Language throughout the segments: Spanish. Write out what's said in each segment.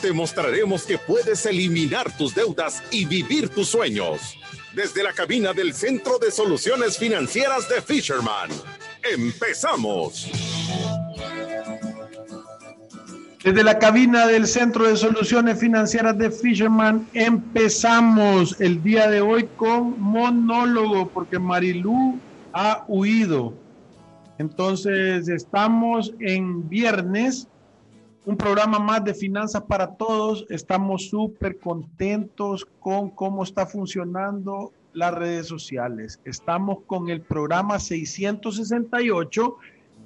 Te mostraremos que puedes eliminar tus deudas y vivir tus sueños. Desde la cabina del Centro de Soluciones Financieras de Fisherman. ¡Empezamos! Desde la cabina del Centro de Soluciones Financieras de Fisherman empezamos el día de hoy con monólogo porque Marilú ha huido. Entonces estamos en viernes, un programa más de finanzas para todos. Estamos súper contentos con cómo está funcionando las redes sociales. Estamos con el programa 668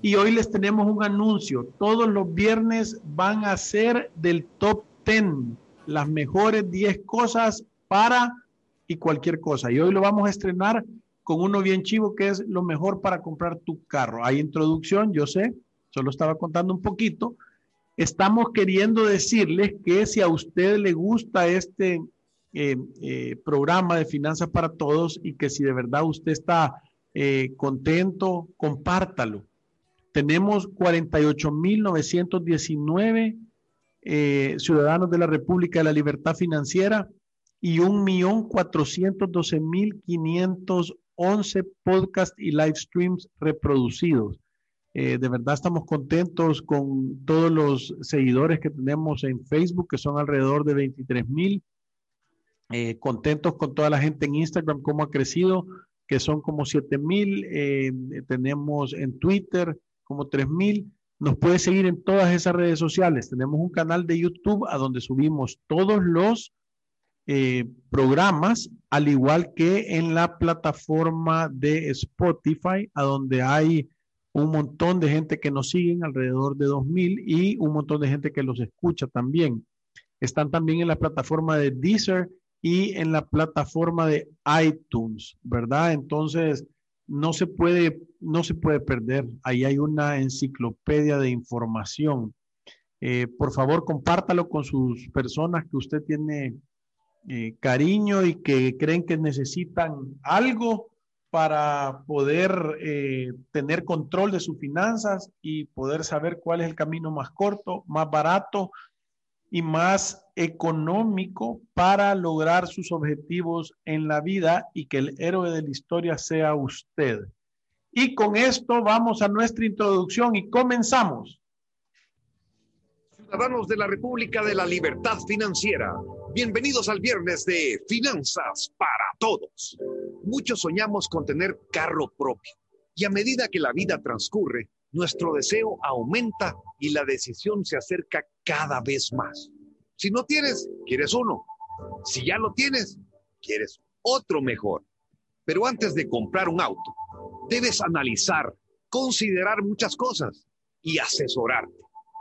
y hoy les tenemos un anuncio. Todos los viernes van a ser del top 10, las mejores 10 cosas para y cualquier cosa. Y hoy lo vamos a estrenar con uno bien chivo que es lo mejor para comprar tu carro. Hay introducción, yo sé, solo estaba contando un poquito. Estamos queriendo decirles que si a usted le gusta este eh, eh, programa de Finanzas para Todos y que si de verdad usted está eh, contento, compártalo tenemos 48.919 eh, ciudadanos de la República de la Libertad Financiera y 1.412.511 podcasts y live streams reproducidos. Eh, de verdad estamos contentos con todos los seguidores que tenemos en Facebook, que son alrededor de 23.000. Eh, contentos con toda la gente en Instagram, cómo ha crecido, que son como 7.000. Eh, tenemos en Twitter como 3000. Nos puede seguir en todas esas redes sociales. Tenemos un canal de YouTube a donde subimos todos los programas, al igual que en la plataforma de Spotify, a donde hay un montón de gente que nos siguen, alrededor de 2000, y un montón de gente que los escucha también. Están también en la plataforma de Deezer y en la plataforma de iTunes, ¿verdad? Entonces, no se puede, no se puede perder. Ahí hay una enciclopedia de información. Eh, por favor, compártalo con sus personas que usted tiene eh, cariño y que creen que necesitan algo para poder eh, tener control de sus finanzas y poder saber cuál es el camino más corto, más barato y más económico para lograr sus objetivos en la vida y que el héroe de la historia sea usted. Y con esto vamos a nuestra introducción y comenzamos. Ciudadanos de la República de la Libertad Financiera, bienvenidos al viernes de Finanzas para Todos. Muchos soñamos con tener carro propio y a medida que la vida transcurre, nuestro deseo aumenta y la decisión se acerca cada vez más. Si no tienes, quieres uno. Si ya lo tienes, quieres otro mejor. Pero antes de comprar un auto, debes analizar, considerar muchas cosas y asesorarte.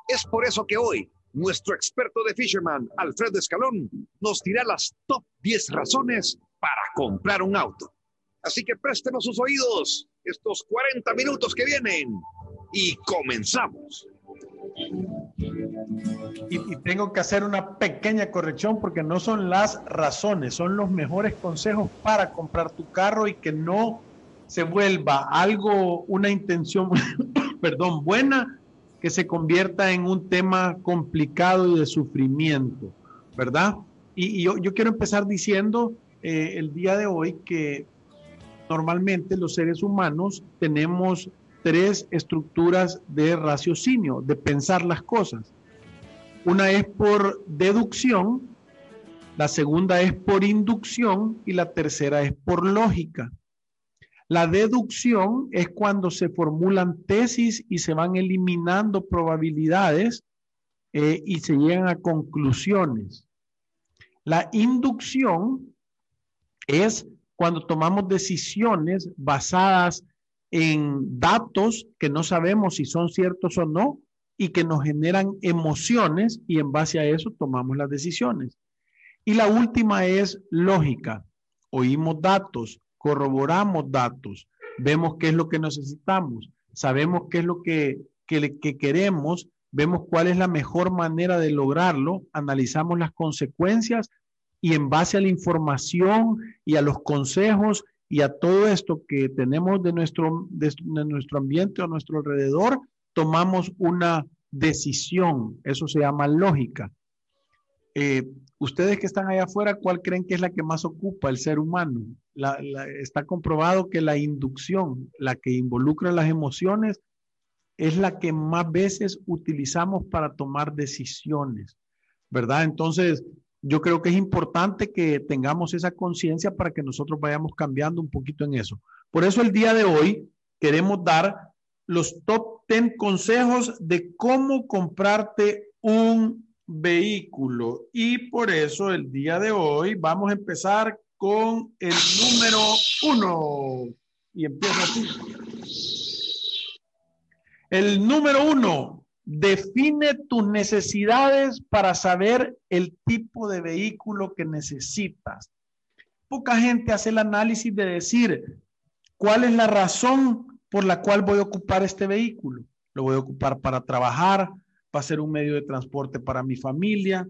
Es por eso que hoy nuestro experto de Fisherman, Alfredo Escalón, nos dirá las top 10 razones para comprar un auto. Así que préstenos sus oídos estos 40 minutos que vienen y comenzamos. Y, tengo que hacer una pequeña corrección porque no son las razones, son los mejores consejos para comprar tu carro y que no se vuelva algo, una intención, perdón, buena, que se convierta en un tema complicado y de sufrimiento, ¿verdad? Y, yo, quiero empezar diciendo eh, el día de hoy que normalmente los seres humanos tenemos tres estructuras de raciocinio, de pensar las cosas. Una es por deducción, la segunda es por inducción y la tercera es por lógica. La deducción es cuando se formulan tesis y se van eliminando probabilidades eh, y se llegan a conclusiones. La inducción es cuando tomamos decisiones basadas en datos que no sabemos si son ciertos o no y que nos generan emociones y en base a eso tomamos las decisiones. Y la última es lógica. Oímos datos, corroboramos datos, vemos qué es lo que necesitamos, sabemos qué es lo que, que queremos, vemos cuál es la mejor manera de lograrlo, analizamos las consecuencias y en base a la información y a los consejos y a todo esto que tenemos de nuestro, de, nuestro ambiente o nuestro alrededor, tomamos una decisión. Eso se llama lógica. Eh, ustedes que están allá afuera, ¿cuál creen que es la que más ocupa el ser humano? está comprobado que la inducción, la que involucra las emociones, es la que más veces utilizamos para tomar decisiones, ¿verdad? Entonces, yo creo que es importante que tengamos esa conciencia para que nosotros vayamos cambiando un poquito en eso. Por eso el día de hoy queremos dar los top 10 consejos de cómo comprarte un vehículo. Y por eso el día de hoy vamos a empezar con el número uno. Y empieza así. El número uno, Define tus necesidades para saber el tipo de vehículo que necesitas. Poca gente hace el análisis de decir cuál es la razón por la cual voy a ocupar este vehículo. Lo voy a ocupar para trabajar, para ser un medio de transporte para mi familia.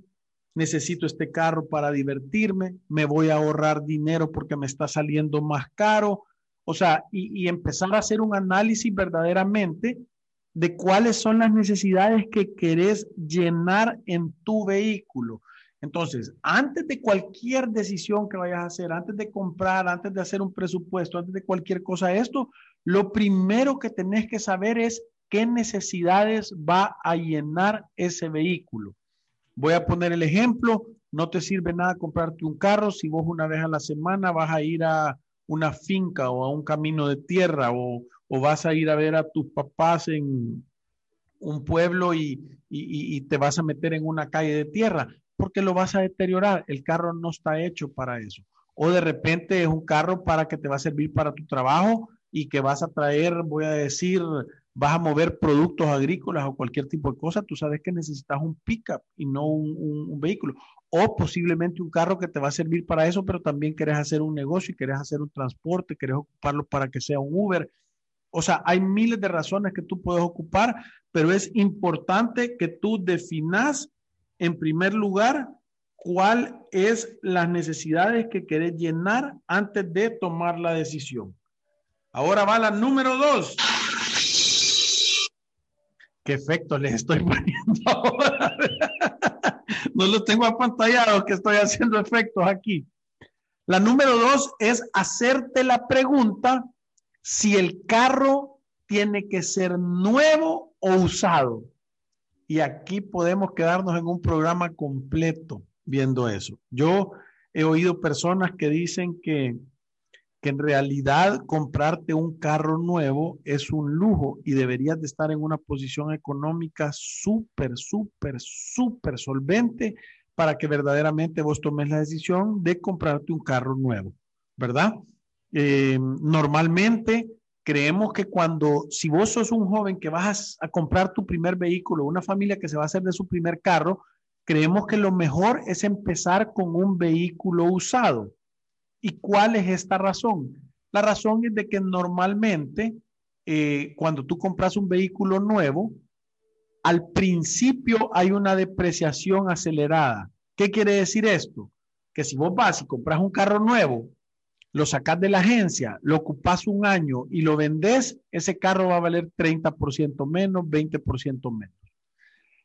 Necesito este carro para divertirme. Me voy a ahorrar dinero porque me está saliendo más caro. O sea, y, y empezar a hacer un análisis verdaderamente de cuáles son las necesidades que querés llenar en tu vehículo. Entonces, antes de cualquier decisión que vayas a hacer, antes de comprar, antes de hacer un presupuesto, antes de cualquier cosa esto, lo primero que tenés que saber es qué necesidades va a llenar ese vehículo. Voy a poner el ejemplo, no te sirve nada comprarte un carro si vos una vez a la semana vas a ir a una finca o a un camino de tierra o, o vas a ir a ver a tus papás en un pueblo y, te vas a meter en una calle de tierra, porque lo vas a deteriorar. El carro no está hecho para eso. O de repente es un carro para que te va a servir para tu trabajo y que vas a traer, voy a decir, vas a mover productos agrícolas o cualquier tipo de cosa, tú sabes que necesitas un pickup y no un, un, vehículo. O posiblemente un carro que te va a servir para eso, pero también querés hacer un negocio y querés hacer un transporte, querés ocuparlo para que sea un Uber o sea, hay miles de razones que tú puedes ocupar, pero es importante que tú definas en primer lugar cuál es las necesidades que querés llenar antes de tomar la decisión. Ahora va la número dos. ¿Qué efectos les estoy poniendo ahora? no los tengo apantallados que estoy haciendo efectos aquí. La número dos es hacerte la pregunta si el carro tiene que ser nuevo o usado. Y aquí podemos quedarnos en un programa completo viendo eso. Yo he oído personas que dicen que, que en realidad comprarte un carro nuevo es un lujo y deberías de estar en una posición económica súper, súper, súper solvente para que verdaderamente vos tomes la decisión de comprarte un carro nuevo, ¿verdad? Eh, normalmente creemos que cuando, si vos sos un joven que vas a, comprar tu primer vehículo, una familia que se va a hacer de su primer carro, creemos que lo mejor es empezar con un vehículo usado. ¿Y cuál es esta razón? La razón es de que normalmente eh, cuando tú compras un vehículo nuevo, al principio hay una depreciación acelerada. ¿Qué quiere decir esto? Que si vos vas y compras un carro nuevo lo sacas de la agencia, lo ocupas un año y lo vendes, ese carro va a valer 30% menos, 20% menos.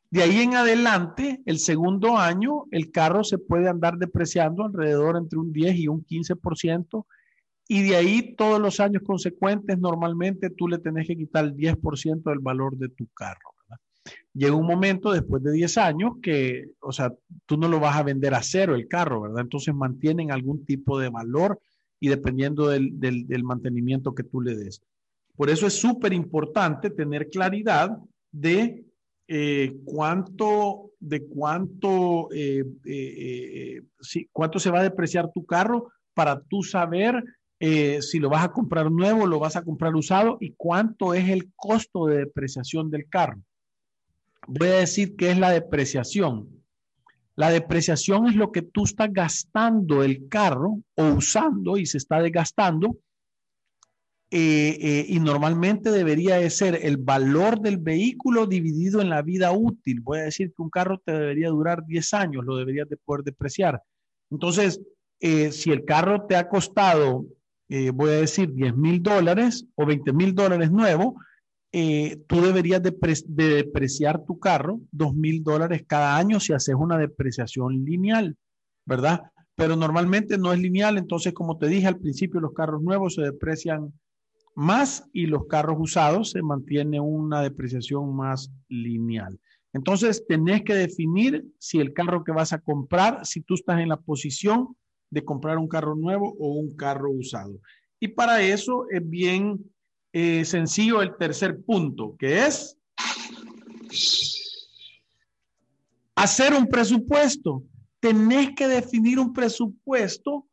De ahí en adelante, el segundo año, el carro se puede andar depreciando alrededor entre un 10 y un 15%, y de ahí todos los años consecuentes, normalmente tú le tenés que quitar el 10% del valor de tu carro. Llega un momento después de 10 años que, o sea, tú no lo vas a vender a cero el carro, ¿verdad? Entonces mantienen algún tipo de valor y dependiendo del, del, mantenimiento que tú le des. Por eso es súper importante tener claridad de eh, cuánto, de cuánto, eh, eh, cuánto se va a depreciar tu carro para tú saber si lo vas a comprar nuevo, lo vas a comprar usado y cuánto es el costo de depreciación del carro. Voy a decir qué es la depreciación. La depreciación es lo que tú estás gastando el carro o usando y se está desgastando. Eh, eh, y normalmente debería de ser el valor del vehículo dividido en la vida útil. Voy a decir que un carro te debería durar 10 años, lo deberías de poder depreciar. Entonces, eh, si el carro te ha costado, voy a decir, 10 mil dólares o 20 mil dólares nuevo, eh, tú deberías de, depreciar tu carro dos mil dólares cada año si haces una depreciación lineal, ¿verdad? Pero normalmente no es lineal, entonces como te dije al principio, los carros nuevos se deprecian más y los carros usados se mantiene una depreciación más lineal. Entonces, tenés que definir si el carro que vas a comprar, si tú estás en la posición de comprar un carro nuevo o un carro usado. Y para eso es bien eh, sencillo el tercer punto, que es hacer un presupuesto. Tenés que definir un presupuesto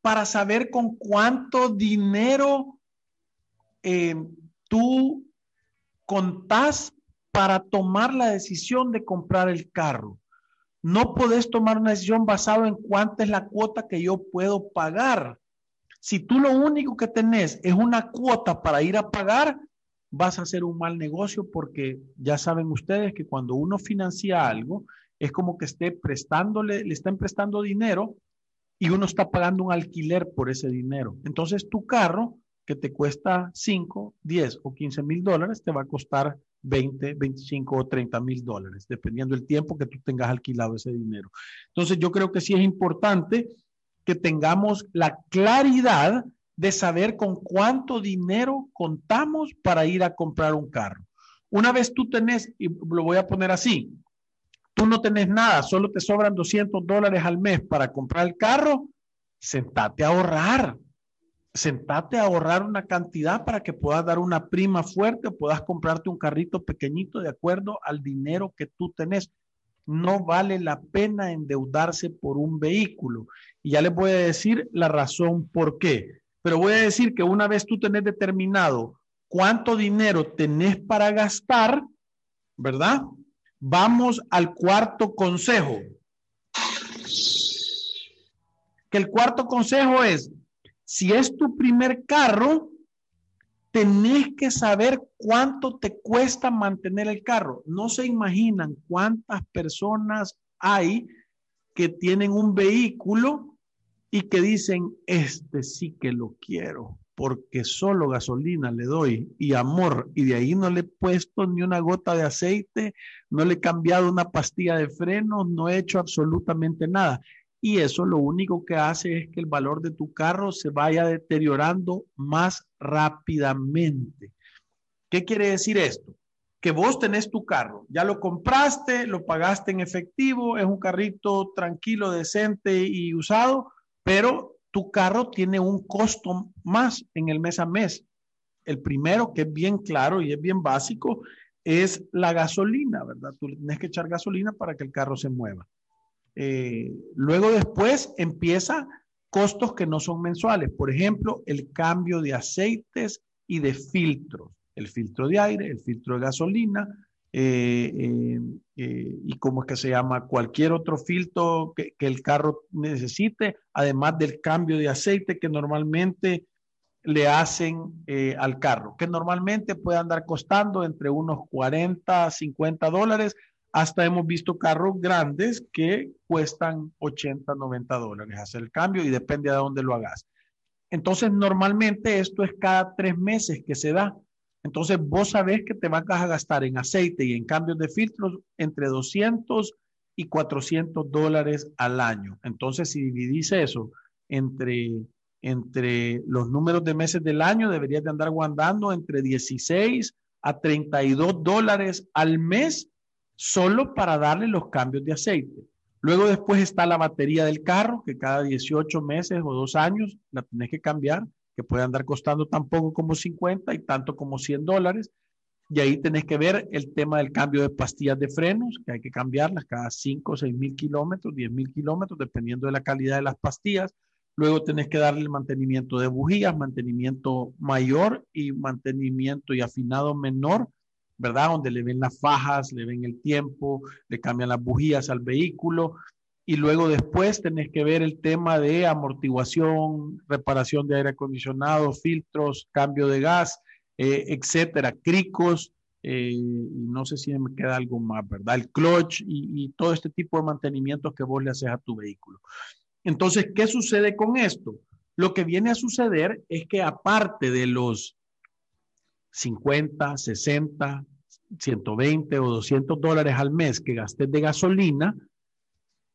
para saber con cuánto dinero eh, tú contás para tomar la decisión de comprar el carro. No podés tomar una decisión basada en cuánta es la cuota que yo puedo pagar. Si tú lo único que tenés es una cuota para ir a pagar, vas a hacer un mal negocio porque ya saben ustedes que cuando uno financia algo, es como que esté prestándole, le están prestando dinero y uno está pagando un alquiler por ese dinero. Entonces tu carro, que te cuesta 5, 10 o 15 mil dólares, te va a costar 20, 25 o 30 mil dólares, dependiendo del tiempo que tú tengas alquilado ese dinero. Entonces yo creo que sí es importante que tengamos la claridad de saber con cuánto dinero contamos para ir a comprar un carro. Una vez tú tenés, y lo voy a poner así, tú no tenés nada, solo te sobran 200 dólares al mes para comprar el carro, sentate a ahorrar. Sentate a ahorrar una cantidad para que puedas dar una prima fuerte o puedas comprarte un carrito pequeñito de acuerdo al dinero que tú tenés no vale la pena endeudarse por un vehículo. Y ya les voy a decir la razón por qué. Pero voy a decir que una vez tú tenés determinado cuánto dinero tenés para gastar, ¿verdad? Vamos al cuarto consejo. Que el cuarto consejo es, si es tu primer carro, tenés que saber cuánto te cuesta mantener el carro. No se imaginan cuántas personas hay que tienen un vehículo y que dicen, este sí que lo quiero, porque solo gasolina le doy y amor, y de ahí no le he puesto ni una gota de aceite, no le he cambiado una pastilla de freno, no he hecho absolutamente nada y eso lo único que hace es que el valor de tu carro se vaya deteriorando más rápidamente. ¿Qué quiere decir esto? Que vos tenés tu carro, ya lo compraste, lo pagaste en efectivo, es un carrito tranquilo, decente y usado, pero tu carro tiene un costo más en el mes a mes. El primero, que es bien claro y es bien básico, es la gasolina, ¿verdad? Tú tienes que echar gasolina para que el carro se mueva. Eh, luego después empieza costos que no son mensuales. Por ejemplo, el cambio de aceites y de filtros. El filtro de aire, el filtro de gasolina eh, eh, y como es que se llama cualquier otro filtro que, que, el carro necesite, además del cambio de aceite que normalmente le hacen al carro, que normalmente puede andar costando entre unos 40, 50 dólares hasta hemos visto carros grandes que cuestan 80, 90 dólares hacer el cambio y depende de dónde lo hagas. Entonces, normalmente esto es cada tres meses que se da. Entonces, vos sabés que te vas a gastar en aceite y en cambios de filtros entre 200 y 400 dólares al año. Entonces, si dividís eso entre, entre los números de meses del año, deberías de andar guardando entre 16 a 32 dólares al mes solo para darle los cambios de aceite. Luego después está la batería del carro, que cada 18 meses o dos años la tienes que cambiar, que puede andar costando tan poco como 50 y tanto como 100 dólares. Y ahí tenés que ver el tema del cambio de pastillas de frenos, que hay que cambiarlas cada 5 o 6 mil kilómetros, 10 mil kilómetros, dependiendo de la calidad de las pastillas. Luego tenés que darle el mantenimiento de bujías, mantenimiento mayor y mantenimiento y afinado menor ¿verdad? Donde le ven las fajas, le ven el tiempo, le cambian las bujías al vehículo y luego después tenés que ver el tema de amortiguación, reparación de aire acondicionado, filtros, cambio de gas, eh, etcétera, cricos, eh, no sé si me queda algo más, ¿verdad? El clutch y, y, todo este tipo de mantenimientos que vos le haces a tu vehículo. Entonces, ¿qué sucede con esto? Lo que viene a suceder es que aparte de los 50, 60, 120 o 200 dólares al mes que gastes de gasolina,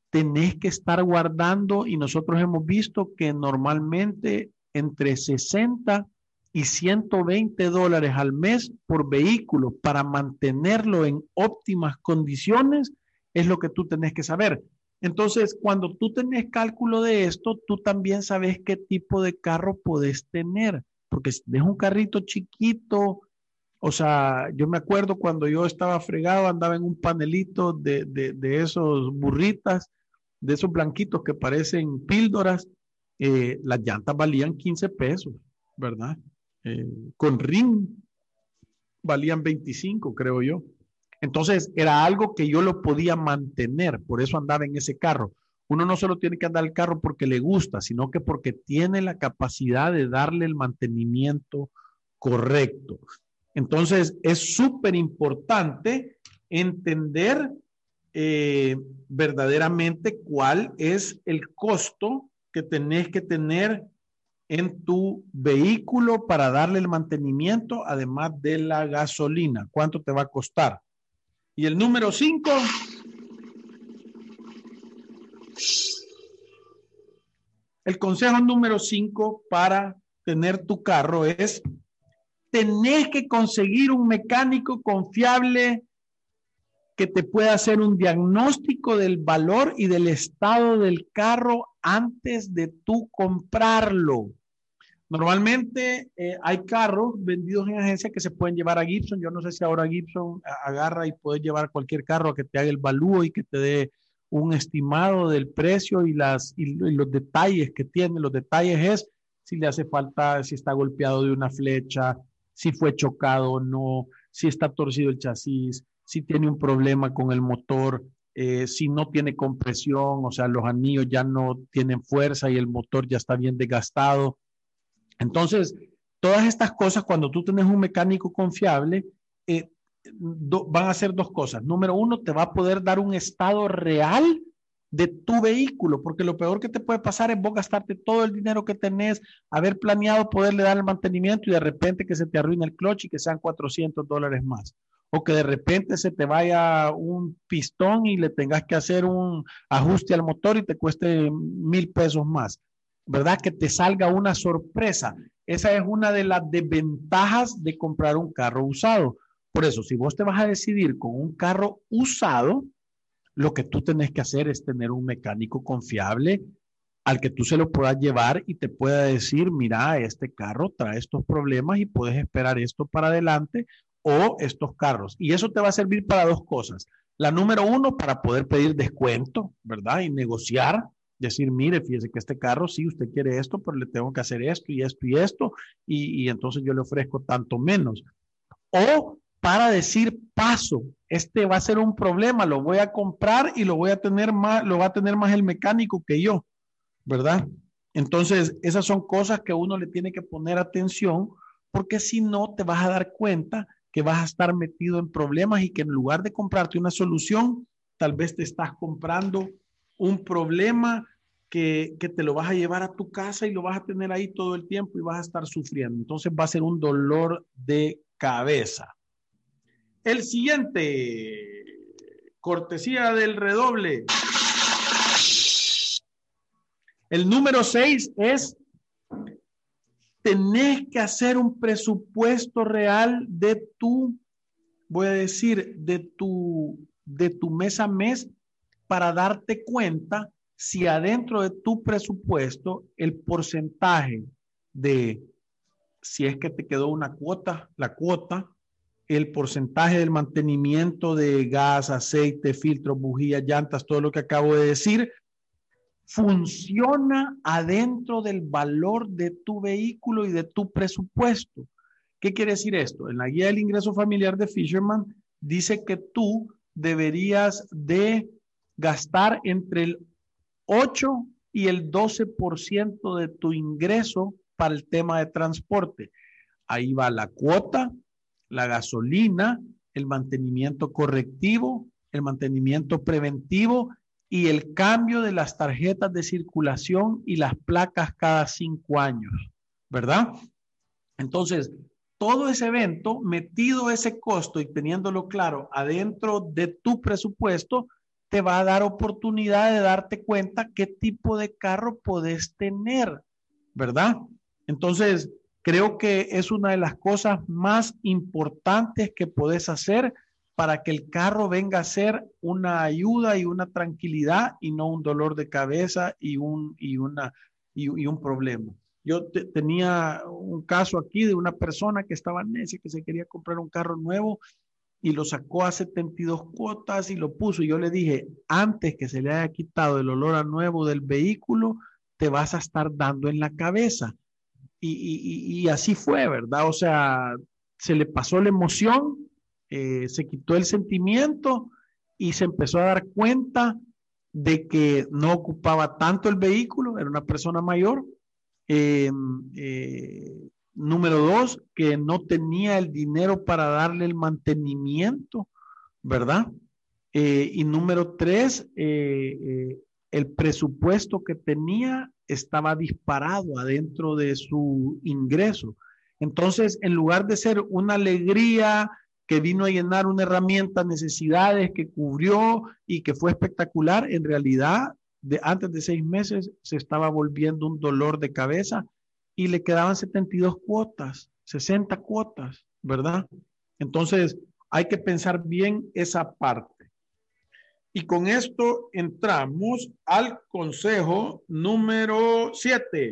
tenés que estar guardando y nosotros hemos visto que normalmente entre 60 y 120 dólares al mes por vehículo para mantenerlo en óptimas condiciones es lo que tú tenés que saber. Entonces, cuando tú tenés cálculo de esto, tú también sabes qué tipo de carro podés tener, porque es un carrito chiquito, o sea, yo me acuerdo cuando yo estaba fregado, andaba en un panelito de, de esos burritas de esos blanquitos que parecen píldoras, eh, las llantas valían 15 pesos, ¿verdad? Eh, con ring valían 25, creo yo. Entonces era algo que yo lo podía mantener, por eso andaba en ese carro. Uno no solo tiene que andar el carro porque le gusta, sino que porque tiene la capacidad de darle el mantenimiento correcto. Entonces es súper importante entender eh, verdaderamente cuál es el costo que tenés que tener en tu vehículo para darle el mantenimiento, además de la gasolina. ¿Cuánto te va a costar? Y el número cinco. El consejo número cinco para tener tu carro es, tenés que conseguir un mecánico confiable que te pueda hacer un diagnóstico del valor y del estado del carro antes de tú comprarlo. Normalmente eh, hay carros vendidos en agencia que se pueden llevar a Gibson. Yo no sé si ahora Gibson agarra y puede llevar cualquier carro a que te haga el valúo y que te dé un estimado del precio y, las, y los detalles que tiene. Los detalles es si le hace falta, si está golpeado de una flecha, si fue chocado o no, si está torcido el chasis, si tiene un problema con el motor, eh, si no tiene compresión, o sea, los anillos ya no tienen fuerza y el motor ya está bien desgastado. Entonces, todas estas cosas, cuando tú tienes un mecánico confiable, eh, van a ser dos cosas. Número uno, te va a poder dar un estado real de tu vehículo, porque lo peor que te puede pasar es vos gastarte todo el dinero que tenés, haber planeado poderle dar el mantenimiento y de repente que se te arruine el clutch y que sean 400 dólares más o que de repente se te vaya un pistón y le tengas que hacer un ajuste al motor y te cueste mil pesos más, ¿verdad? Que te salga una sorpresa. Esa es una de las desventajas de comprar un carro usado. Por eso, si vos te vas a decidir con un carro usado, lo que tú tenés que hacer es tener un mecánico confiable al que tú se lo puedas llevar y te pueda decir, mira, este carro trae estos problemas y puedes esperar esto para adelante o estos carros. Y eso te va a servir para dos cosas. La número uno, para poder pedir descuento, ¿verdad? Y negociar, decir, mire, fíjese que este carro, sí, usted quiere esto, pero le tengo que hacer esto y esto y esto, y, entonces yo le ofrezco tanto menos. O para decir, paso, este va a ser un problema, lo voy a comprar y lo voy a tener más, lo va a tener más el mecánico que yo, ¿verdad? Entonces, esas son cosas que uno le tiene que poner atención, porque si no, te vas a dar cuenta que vas a estar metido en problemas y que en lugar de comprarte una solución, tal vez te estás comprando un problema que, que, te lo vas a llevar a tu casa y lo vas a tener ahí todo el tiempo y vas a estar sufriendo. Entonces va a ser un dolor de cabeza. El siguiente, cortesía del redoble. El número seis es tenés que hacer un presupuesto real de tu, voy a decir, de tu, de tu mes a mes para darte cuenta si adentro de tu presupuesto el porcentaje de, si es que te quedó una cuota, la cuota, el porcentaje del mantenimiento de gas, aceite, filtros, bujías, llantas, todo lo que acabo de decir, funciona adentro del valor de tu vehículo y de tu presupuesto. ¿Qué quiere decir esto? En la guía del ingreso familiar de Fisherman dice que tú deberías de gastar entre el 8 y el 12% de tu ingreso para el tema de transporte. Ahí va la cuota, la gasolina, el mantenimiento correctivo, el mantenimiento preventivo y el cambio de las tarjetas de circulación y las placas cada cinco años, ¿verdad? Entonces, todo ese evento, metido ese costo y teniéndolo claro adentro de tu presupuesto, te va a dar oportunidad de darte cuenta qué tipo de carro puedes tener, ¿verdad? Entonces, creo que es una de las cosas más importantes que puedes hacer para que el carro venga a ser una ayuda y una tranquilidad y no un dolor de cabeza y un, y una, y, un problema. Yo tenía un caso aquí de una persona que estaba necia, que se quería comprar un carro nuevo y lo sacó a 72 cuotas y lo puso. Y yo le dije, antes que se le haya quitado el olor a nuevo del vehículo, te vas a estar dando en la cabeza. Y, así fue, ¿verdad? O sea, se le pasó la emoción eh, se quitó el sentimiento y se empezó a dar cuenta de que no ocupaba tanto el vehículo, era una persona mayor. Eh, eh, número dos, que no tenía el dinero para darle el mantenimiento, ¿verdad? y número tres, el presupuesto que tenía estaba disparado adentro de su ingreso. Entonces, en lugar de ser una alegría, que vino a llenar una herramienta, necesidades que cubrió y que fue espectacular, en realidad, de, antes de seis meses se estaba volviendo un dolor de cabeza y le quedaban 72 cuotas, 60 cuotas, ¿verdad? Entonces, hay que pensar bien esa parte. Y con esto entramos al consejo número 7.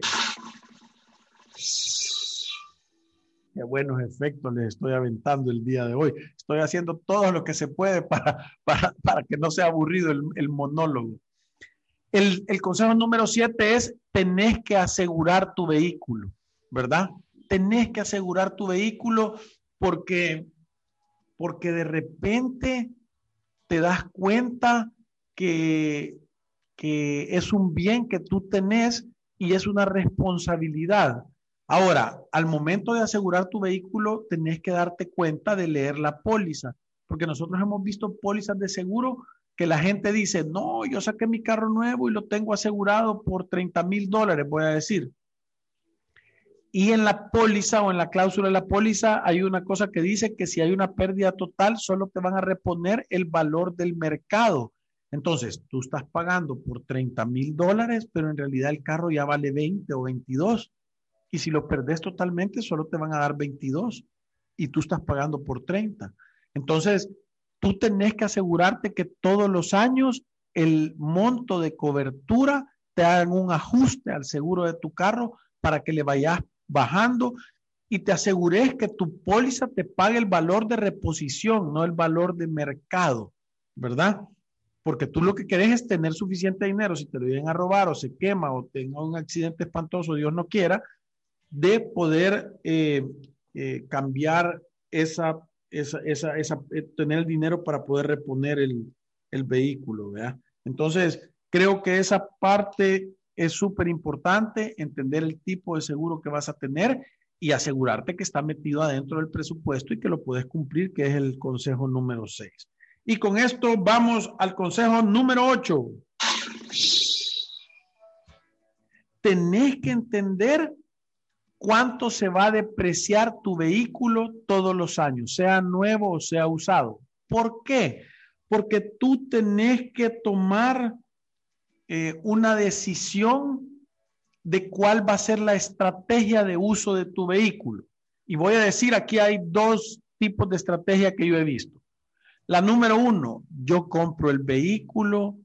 Qué buenos efectos les estoy aventando el día de hoy. Estoy haciendo todo lo que se puede para, para, que no sea aburrido el, monólogo. El, el, consejo número siete es, tenés que asegurar tu vehículo, ¿verdad? Tenés que asegurar tu vehículo porque, porque de repente te das cuenta que, que es un bien que tú tenés y es una responsabilidad. Ahora, al momento de asegurar tu vehículo, tenés que darte cuenta de leer la póliza, porque nosotros hemos visto pólizas de seguro que la gente dice, no, yo saqué mi carro nuevo y lo tengo asegurado por 30 mil dólares, voy a decir. Y en la póliza o en la cláusula de la póliza hay una cosa que dice que si hay una pérdida total, solo te van a reponer el valor del mercado. Entonces, tú estás pagando por 30 mil dólares, pero en realidad el carro ya vale 20 o 22. Y si lo perdés totalmente, solo te van a dar 22 y tú estás pagando por 30. Entonces, tú tenés que asegurarte que todos los años el monto de cobertura te hagan un ajuste al seguro de tu carro para que le vayas bajando y te asegures que tu póliza te pague el valor de reposición, no el valor de mercado, ¿verdad? Porque tú lo que querés es tener suficiente dinero. Si te lo vienen a robar o se quema o tenga un accidente espantoso, Dios no quiera, de poder eh, eh, cambiar esa, esa, esa, esa, eh, tener el dinero para poder reponer el, el vehículo, ¿verdad? Entonces, creo que esa parte es súper importante, entender el tipo de seguro que vas a tener y asegurarte que está metido adentro del presupuesto y que lo puedes cumplir, que es el consejo número 6. Y con esto vamos al consejo número 8. Tenés que entender cuánto se va a depreciar tu vehículo todos los años, sea nuevo o sea usado. ¿Por qué? Porque tú tenés que tomar eh, una decisión de cuál va a ser la estrategia de uso de tu vehículo. Y voy a decir, aquí hay dos tipos de estrategia que yo he visto. La número uno, yo compro el vehículo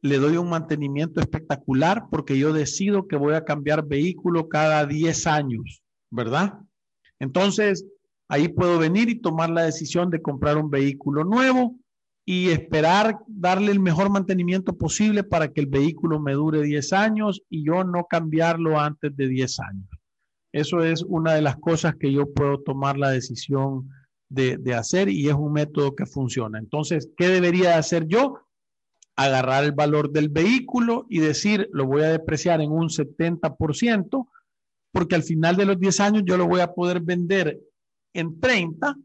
le doy un mantenimiento espectacular porque yo decido que voy a cambiar vehículo cada 10 años, ¿verdad? Entonces, ahí puedo venir y tomar la decisión de comprar un vehículo nuevo y esperar darle el mejor mantenimiento posible para que el vehículo me dure 10 años y yo no cambiarlo antes de 10 años. Eso es una de las cosas que yo puedo tomar la decisión de, de hacer y es un método que funciona. Entonces, ¿qué debería hacer yo? Agarrar el valor del vehículo y decir, lo voy a depreciar en un 70%, porque al final de los 10 años yo lo voy a poder vender en 30,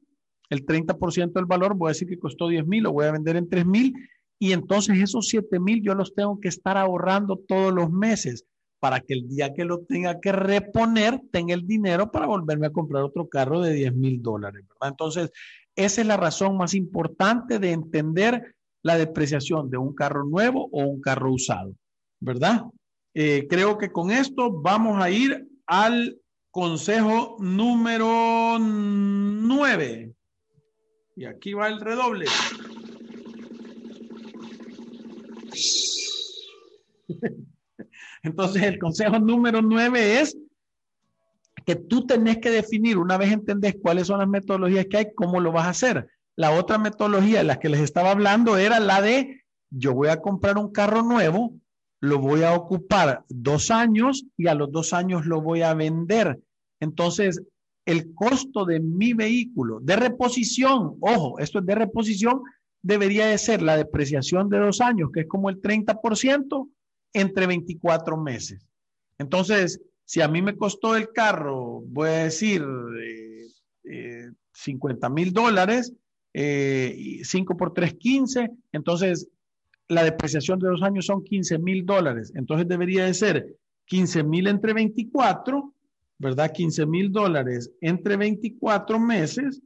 el 30% del valor, voy a decir que costó 10 mil, lo voy a vender en 3 mil, y entonces esos 7 mil yo los tengo que estar ahorrando todos los meses para que el día que lo tenga que reponer, tenga el dinero para volverme a comprar otro carro de 10 mil dólares, ¿verdad? Entonces, esa es la razón más importante de entender la depreciación de un carro nuevo o un carro usado, ¿verdad? Eh, creo que con esto vamos a ir al consejo número 9. Y aquí va el redoble. Entonces, el consejo número nueve es que tú tenés que definir, una vez entendés cuáles son las metodologías que hay, cómo lo vas a hacer. La otra metodología de la que les estaba hablando era la de yo voy a comprar un carro nuevo, lo voy a ocupar dos años y a los dos años lo voy a vender. Entonces, el costo de mi vehículo de reposición, ojo, esto es de reposición, debería de ser la depreciación de dos años, que es como el 30%, entre 24 meses. Entonces, si a mí me costó el carro, voy a decir, 50 eh, eh, mil dólares, 5 eh, por 3, 15, entonces la depreciación de dos años son 15 mil dólares. Entonces debería de ser 15 mil entre 24, ¿verdad? 15 mil dólares entre 24 meses.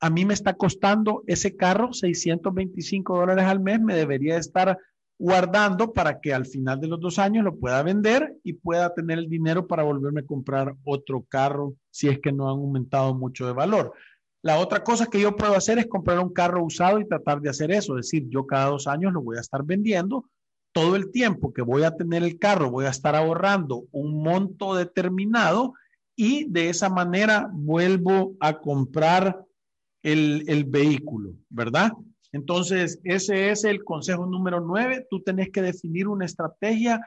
A mí me está costando ese carro 625 dólares al mes, me debería estar guardando para que al final de los dos años lo pueda vender y pueda tener el dinero para volverme a comprar otro carro si es que no han aumentado mucho de valor. La otra cosa que yo puedo hacer es comprar un carro usado y tratar de hacer eso, es decir, yo cada dos años lo voy a estar vendiendo. Todo el tiempo que voy a tener el carro voy a estar ahorrando un monto determinado y de esa manera vuelvo a comprar el, el vehículo, ¿verdad? Entonces, ese es el consejo número nueve. Tú tenés que definir una estrategia.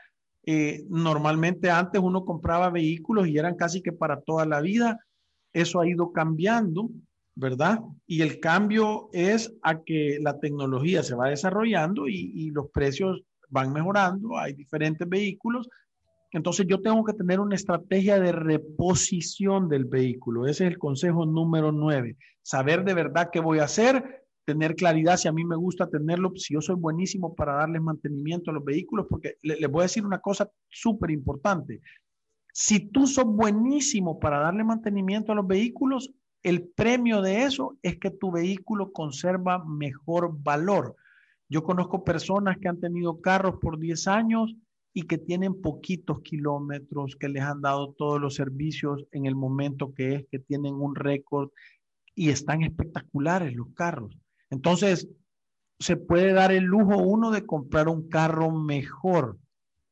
Eh, normalmente antes uno compraba vehículos y eran casi que para toda la vida. Eso ha ido cambiando, ¿verdad? Y el cambio es a que la tecnología se va desarrollando y, y los precios van mejorando. Hay diferentes vehículos. Entonces yo tengo que tener una estrategia de reposición del vehículo. Ese es el consejo número nueve. Saber de verdad qué voy a hacer, tener claridad si a mí me gusta tenerlo, si yo soy buenísimo para darles mantenimiento a los vehículos, porque les voy a decir una cosa súper importante. Si tú sos buenísimo para darle mantenimiento a los vehículos, el premio de eso es que tu vehículo conserva mejor valor. Yo conozco personas que han tenido carros por 10 años y que tienen poquitos kilómetros, que les han dado todos los servicios en el momento que es, que tienen un récord y están espectaculares los carros. Entonces, se puede dar el lujo uno de comprar un carro mejor.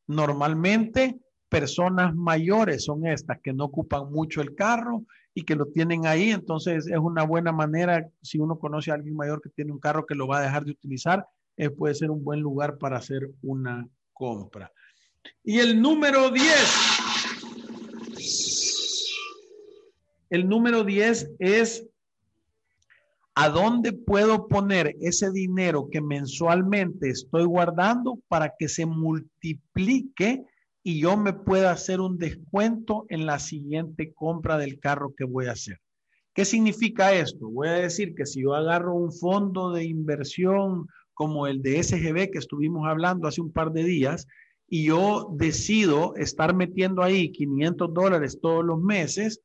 Normalmente, personas mayores son estas que no ocupan mucho el carro y que lo tienen ahí. Entonces, es una buena manera, si uno conoce a alguien mayor que tiene un carro que lo va a dejar de utilizar, eh, puede ser un buen lugar para hacer una compra. Y el número 10. El número 10 es ¿A dónde puedo poner ese dinero que mensualmente estoy guardando para que se multiplique y yo me pueda hacer un descuento en la siguiente compra del carro que voy a hacer? ¿Qué significa esto? Voy a decir que si yo agarro un fondo de inversión como el de SGB que estuvimos hablando hace un par de días y yo decido estar metiendo ahí 500 dólares todos los meses,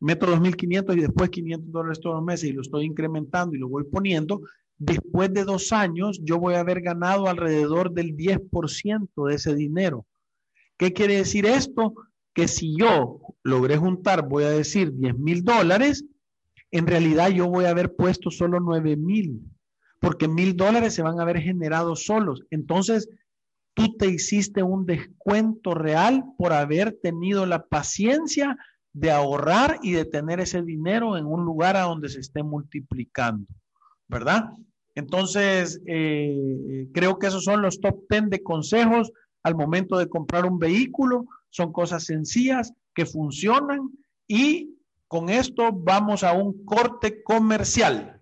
meto 2.500 y después 500 dólares todos los meses y lo estoy incrementando y lo voy poniendo, después de dos años yo voy a haber ganado alrededor del 10% de ese dinero. ¿Qué quiere decir esto? Que si yo logré juntar, voy a decir 10 mil dólares, en realidad yo voy a haber puesto solo 9 mil, porque mil dólares se van a haber generado solos. Entonces, tú te hiciste un descuento real por haber tenido la paciencia de ahorrar y de tener ese dinero en un lugar a donde se esté multiplicando, ¿verdad? Entonces, eh, creo que esos son los top 10 de consejos al momento de comprar un vehículo. Son cosas sencillas, que funcionan y con esto vamos a un corte comercial.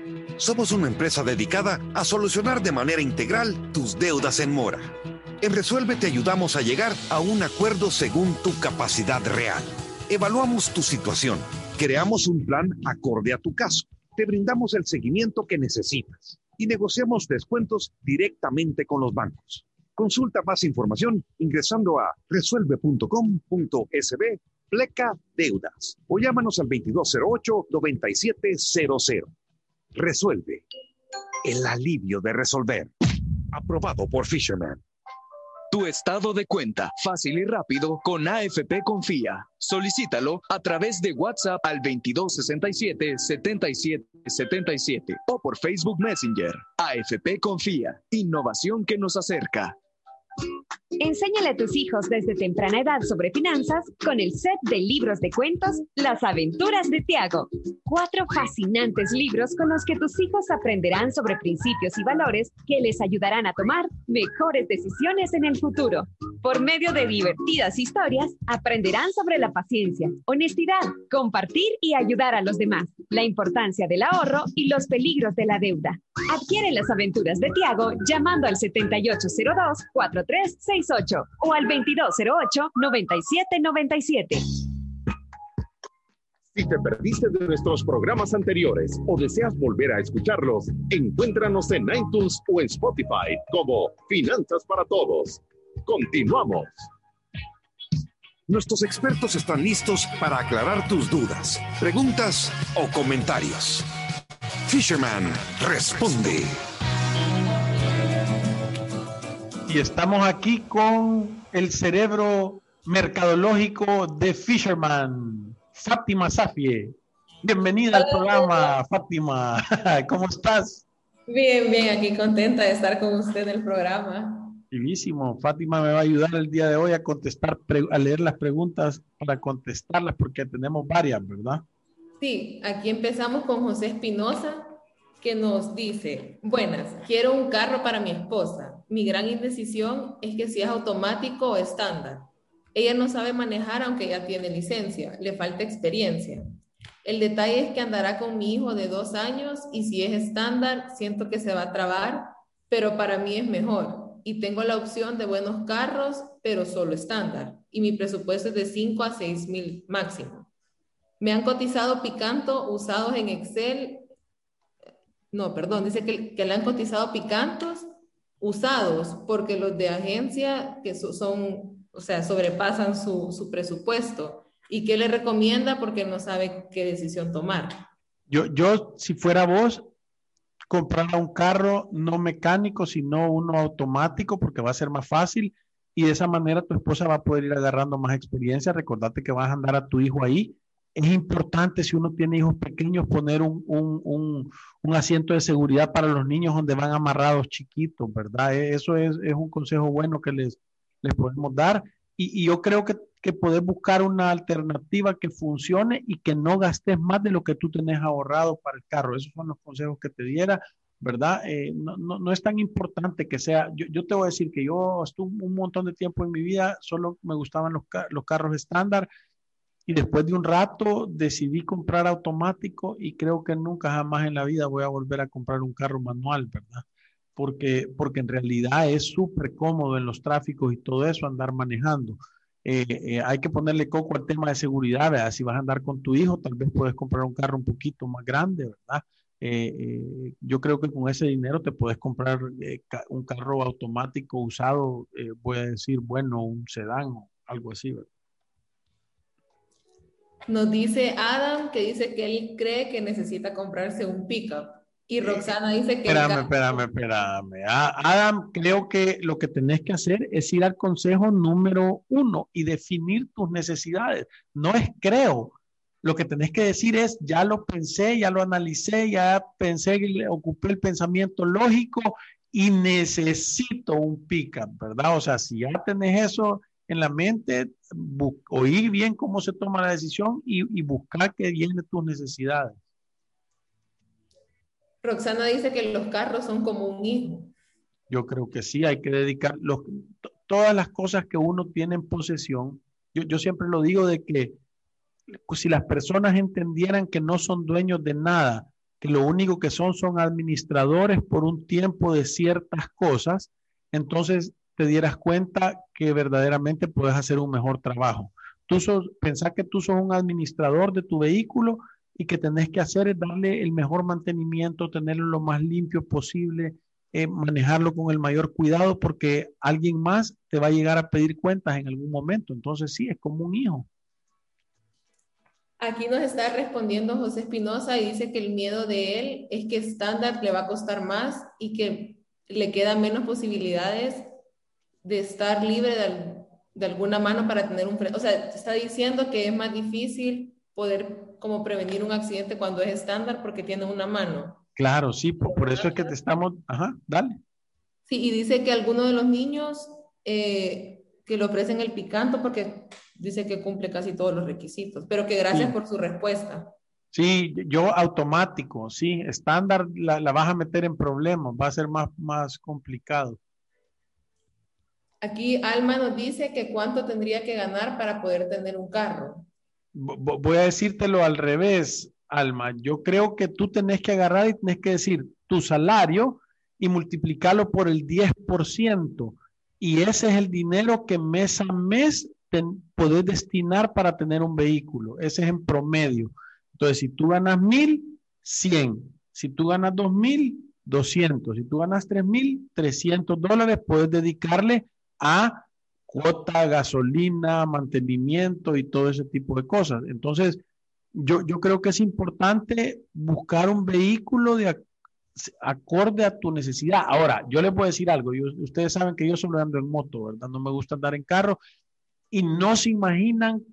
Somos una empresa dedicada a solucionar de manera integral tus deudas en mora en Resuelve te ayudamos a llegar a un acuerdo según tu capacidad real. Evaluamos tu situación, creamos un plan acorde a tu caso, te brindamos el seguimiento que necesitas y negociamos descuentos directamente con los bancos. Consulta más información ingresando a resuelve.com.sb pleca deudas o llámanos al 2208-9700. Resuelve. El alivio de resolver. Aprobado por Fisherman. Tu estado de cuenta, fácil y rápido, con AFP Confía. Solicítalo a través de WhatsApp al 2267 7777 o por Facebook Messenger. AFP Confía, innovación que nos acerca. Enséñale a tus hijos desde temprana edad sobre finanzas con el set de libros de cuentos Las aventuras de Tiago. Cuatro fascinantes libros con los que tus hijos aprenderán sobre principios y valores que les ayudarán a tomar mejores decisiones en el futuro. Por medio de divertidas historias, aprenderán sobre la paciencia, honestidad, compartir y ayudar a los demás, la importancia del ahorro y los peligros de la deuda. Adquiere las aventuras de Tiago llamando al 7802-4368 o al 2208-9797. Si te perdiste de nuestros programas anteriores o deseas volver a escucharlos, encuéntranos en iTunes o en Spotify como Finanzas para Todos. Continuamos. Nuestros expertos están listos para aclarar tus dudas, preguntas o comentarios. Fisherman responde. Y estamos aquí con el cerebro mercadológico de Fisherman, Fátima Safie. Bienvenida al programa, Fátima. ¿Cómo estás? Bien, bien, aquí contenta de estar con usted en el programa. Fátima me va a ayudar el día de hoy a contestar, a leer las preguntas para contestarlas porque tenemos varias, ¿verdad? Sí, aquí empezamos con José Espinosa, que nos dice, buenas, quiero un carro para mi esposa. Mi gran indecisión es que si es automático o estándar. Ella no sabe manejar aunque ya tiene licencia, le falta experiencia. El detalle es que andará con mi hijo de dos años y si es estándar, siento que se va a trabar, pero para mí es mejor y tengo la opción de buenos carros, pero solo estándar. Y mi presupuesto es de 5 a 6 mil máximo. Me han cotizado Picanto usados en Excel. No, perdón, dice que, que le han cotizado Picantos usados porque los de agencia que son, o sea, sobrepasan su, su presupuesto. ¿Y qué le recomienda? Porque no sabe qué decisión tomar. Yo, yo, si fuera vos, comprar un carro no mecánico, sino uno automático, porque va a ser más fácil y de esa manera tu esposa va a poder ir agarrando más experiencia. Recordate que vas a andar a tu hijo ahí. Es importante si uno tiene hijos pequeños poner un, un, un, asiento de seguridad para los niños donde van amarrados chiquitos, ¿verdad? E, eso es, es un consejo bueno que les, les podemos dar. Y, yo creo que, que podés buscar una alternativa que funcione y que no gastes más de lo que tú tenés ahorrado para el carro. Esos son los consejos que te diera, ¿verdad? Eh, no, no, no, es tan importante que sea, yo, yo, te voy a decir que yo estuve un montón de tiempo en mi vida, solo me gustaban los, los carros estándar y después de un rato decidí comprar automático y creo que nunca jamás en la vida voy a volver a comprar un carro manual, ¿verdad? Porque, porque en realidad es súper cómodo en los tráficos y todo eso andar manejando. Eh, eh, hay que ponerle coco al tema de seguridad, ¿verdad? Si vas a andar con tu hijo, tal vez puedes comprar un carro un poquito más grande, ¿verdad? Eh, yo creo que con ese dinero te puedes comprar un carro automático usado, voy a decir, bueno, un sedán o algo así. ¿verdad? Nos dice Adam que dice que él cree que necesita comprarse un pickup. Y Roxana dice que... Espérame, espérame, espérame. Adam, creo que lo que tenés que hacer es ir al consejo número uno y definir tus necesidades. No es creo, Lo que tenés que decir es, ya lo pensé, ya lo analicé, ya pensé, ocupé el pensamiento lógico y necesito un pick-up, ¿verdad? O sea, si ya tenés eso en la mente, oír bien cómo se toma la decisión y, y buscar que viene tus necesidades. Roxana dice que los carros son como un hijo. Yo creo que sí, hay que dedicar todas las cosas que uno tiene en posesión. Yo, yo siempre lo digo de que si las personas entendieran que no son dueños de nada, que lo único que son son administradores por un tiempo de ciertas cosas, entonces te dieras cuenta que verdaderamente puedes hacer un mejor trabajo. Tú sos, pensás que tú sos un administrador de tu vehículo y que tenés que hacer es darle el mejor mantenimiento, tenerlo lo más limpio posible, eh, manejarlo con el mayor cuidado porque alguien más te va a llegar a pedir cuentas en algún momento. Entonces sí, es como un hijo. Aquí nos está respondiendo José Espinosa y dice que el miedo de él es que estándar le va a costar más y que le quedan menos posibilidades de estar libre de, alguna mano para tener un... O sea, está diciendo que es más difícil poder como prevenir un accidente cuando es estándar porque tiene una mano. Claro, sí, por, eso es que te estamos... Ajá, dale. Sí, y dice que algunos de los niños eh, que le ofrecen el picanto porque dice que cumple casi todos los requisitos, pero que gracias por su respuesta. Sí, yo automático, sí, estándar la, la, vas a meter en problemas, va a ser más, más complicado. Aquí Alma nos dice que cuánto tendría que ganar para poder tener un carro. Voy a decírtelo al revés, Alma. Yo creo que tú tenés que agarrar y tenés que decir tu salario y multiplicarlo por el 10%. Y ese es el dinero que mes a mes podés destinar para tener un vehículo. Ese es en promedio. Entonces, si tú ganas mil, 100. Si tú ganas dos mil, 200. Si tú ganas tres mil, 300 dólares, puedes dedicarle a cuota, gasolina, mantenimiento y todo ese tipo de cosas. Entonces, yo, yo creo que es importante buscar un vehículo de acorde a tu necesidad. Ahora, yo les voy a decir algo. ustedes saben que yo solo ando en moto, ¿verdad? No me gusta andar en carro y no se imaginan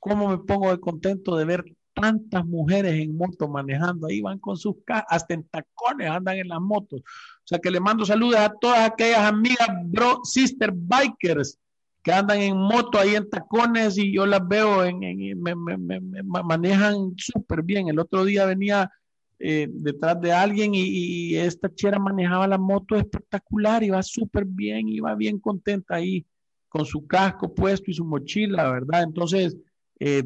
cómo me pongo de contento de ver tantas mujeres en moto manejando. Ahí van con sus casas, hasta en tacones andan en las motos. O sea que le mando saludos a todas aquellas amigas, bro, sister bikers que andan en moto ahí en tacones y yo las veo en, me, manejan súper bien. El otro día venía eh, detrás de alguien y, esta chera manejaba la moto espectacular, iba súper bien, iba bien contenta ahí con su casco puesto y su mochila, ¿verdad? Entonces, eh,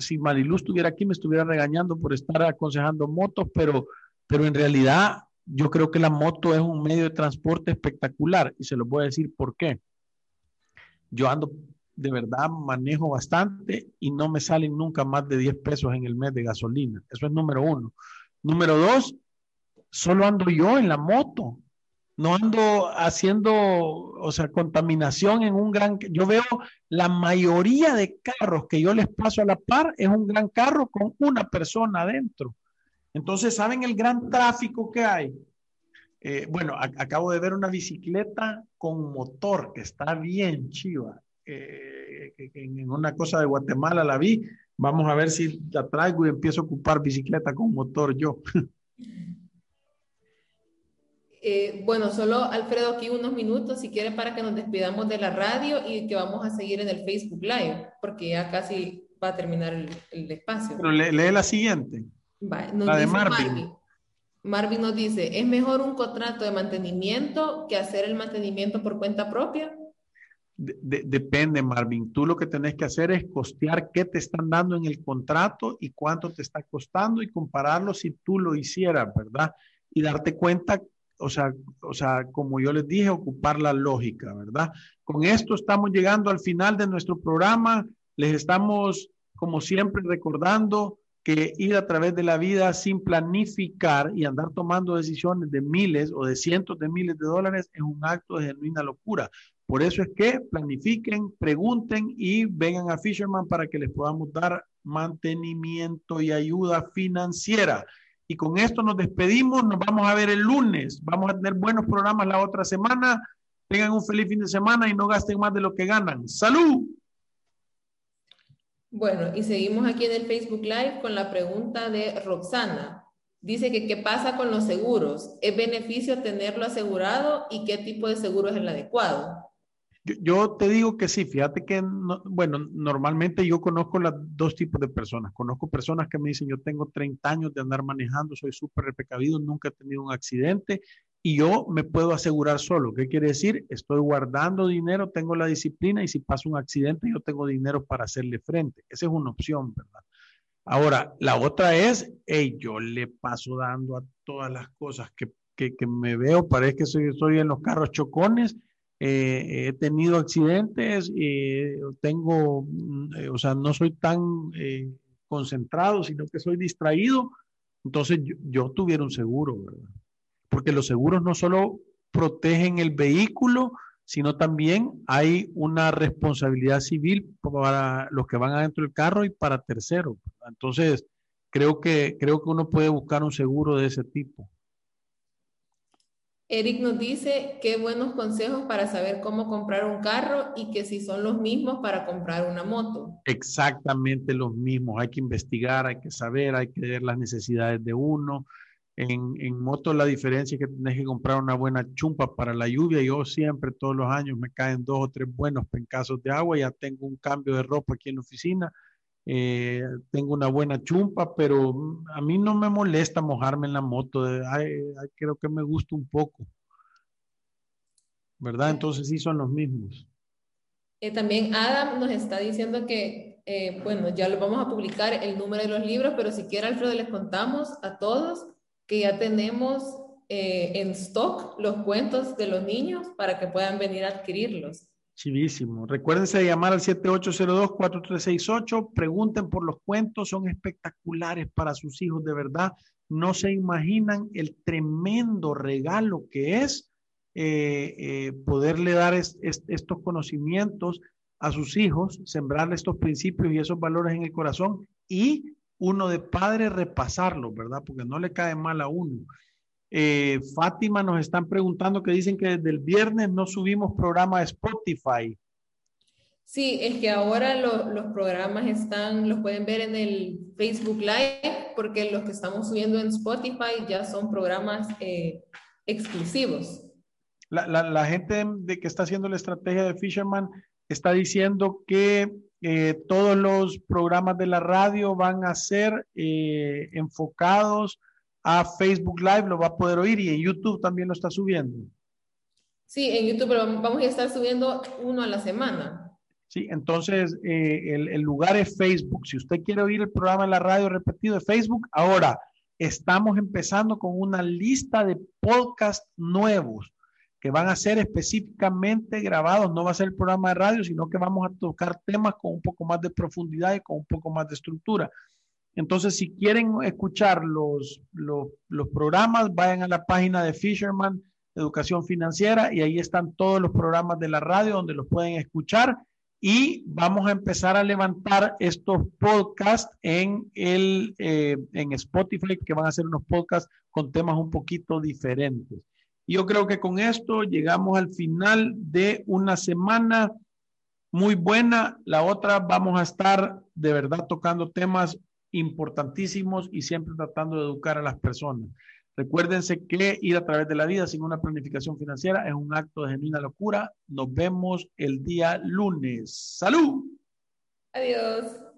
si Marilu estuviera aquí me estuviera regañando por estar aconsejando motos, pero, pero en realidad yo creo que la moto es un medio de transporte espectacular y se lo voy a decir por qué. Yo ando, de verdad, manejo bastante y no me salen nunca más de 10 pesos en el mes de gasolina. Eso es número uno. Número dos, solo ando yo en la moto. No ando haciendo, o sea, contaminación en un gran... Yo veo la mayoría de carros que yo les paso a la par es un gran carro con una persona adentro. Entonces, ¿saben el gran tráfico que hay? Eh, bueno, acabo de ver una bicicleta con motor que está bien chiva. Eh, en una cosa de Guatemala la vi. Vamos a ver si la traigo y empiezo a ocupar bicicleta con motor yo. Eh, bueno, solo Alfredo aquí unos minutos, si quiere, para que nos despidamos de la radio y que vamos a seguir en el Facebook Live, porque ya casi va a terminar el, espacio. Pero lee, la siguiente. la de Marvin. Marvin nos dice, ¿es mejor un contrato de mantenimiento que hacer el mantenimiento por cuenta propia? depende, Marvin. Tú lo que tenés que hacer es costear qué te están dando en el contrato y cuánto te está costando y compararlo si tú lo hicieras, ¿verdad? Y darte cuenta, o sea, o sea, como yo les dije, ocupar la lógica, ¿verdad? Con esto estamos llegando al final de nuestro programa. Les estamos, como siempre, recordando que ir a través de la vida sin planificar y andar tomando decisiones de miles o de cientos de miles de dólares es un acto de genuina locura. Por eso es que planifiquen, pregunten y vengan a Fisherman para que les podamos dar mantenimiento y ayuda financiera. Y con esto nos despedimos, nos vamos a ver el lunes. Vamos a tener buenos programas la otra semana. Tengan un feliz fin de semana y no gasten más de lo que ganan. ¡Salud! Bueno, y seguimos aquí en el Facebook Live con la pregunta de Roxana. Dice que qué pasa con los seguros. ¿Es beneficio tenerlo asegurado y qué tipo de seguro es el adecuado? Yo, te digo que sí, fíjate que, bueno, normalmente yo conozco los dos tipos de personas. Conozco personas que me dicen, yo tengo 30 años de andar manejando, soy súper precavido, nunca he tenido un accidente y yo me puedo asegurar solo. ¿Qué quiere decir? Estoy guardando dinero, tengo la disciplina y si pasa un accidente yo tengo dinero para hacerle frente. Esa es una opción, ¿verdad? Ahora, la otra es, hey, yo le paso dando a todas las cosas que, que, que me veo, parece que soy, soy en los carros chocones eh, he tenido accidentes, eh, tengo, eh, o sea, no soy tan concentrado, sino que soy distraído, entonces yo, tuviera un seguro, ¿verdad? Porque los seguros no solo protegen el vehículo, sino también hay una responsabilidad civil para los que van adentro del carro y para terceros. Entonces, creo que, creo que uno puede buscar un seguro de ese tipo. Eric nos dice qué buenos consejos para saber cómo comprar un carro y que si son los mismos para comprar una moto. Exactamente los mismos. Hay que investigar, hay que saber, hay que ver las necesidades de uno. En, en moto la diferencia es que tienes que comprar una buena chumpa para la lluvia. Yo siempre, todos los años, me caen dos o tres buenos pencazos de agua. Ya tengo un cambio de ropa aquí en la oficina. Eh, tengo una buena chumpa, pero a mí no me molesta mojarme en la moto. creo que me gusta un poco. ¿Verdad? Entonces sí son los mismos. Eh, también Adam nos está diciendo que, eh, bueno, ya lo vamos a publicar el número de los libros, pero si quiere, Alfredo, les contamos a todos que ya tenemos en stock los cuentos de los niños para que puedan venir a adquirirlos. Chivísimo. Recuérdense de llamar al 7802-4368. Pregunten por los cuentos, son espectaculares para sus hijos, de verdad. No se imaginan el tremendo regalo que es eh, eh, poderle dar estos conocimientos a sus hijos, sembrarle estos principios y esos valores en el corazón y uno de padre repasarlos, ¿verdad? Porque no le cae mal a uno. Eh, Fátima nos están preguntando que dicen que desde el viernes no subimos programa de Spotify. Sí, es que ahora los programas están, los pueden ver en el Facebook Live, porque los que estamos subiendo en Spotify ya son programas eh, exclusivos. La, gente de que está haciendo la estrategia de Fisherman está diciendo que eh, todos los programas de la radio van a ser enfocados a Facebook Live, lo va a poder oír y en YouTube también lo está subiendo. Sí, en YouTube, pero vamos a estar subiendo uno a la semana. Sí, entonces eh, el, lugar es Facebook. Si usted quiere oír el programa en la radio repetido de Facebook, ahora estamos empezando con una lista de podcasts nuevos que van a ser específicamente grabados. No va a ser el programa de radio, sino que vamos a tocar temas con un poco más de profundidad y con un poco más de estructura. Entonces, si quieren escuchar los, los, programas, vayan a la página de Fisherman Educación Financiera y ahí están todos los programas de la radio donde los pueden escuchar. Y vamos a empezar a levantar estos podcasts en, el, eh, en Spotify, que van a ser unos podcasts con temas un poquito diferentes. Yo creo que con esto llegamos al final de una semana muy buena. La otra vamos a estar de verdad tocando temas importantísimos y siempre tratando de educar a las personas. Recuérdense que ir a través de la vida sin una planificación financiera es un acto de genuina locura. Nos vemos el día lunes. ¡Salud! Adiós.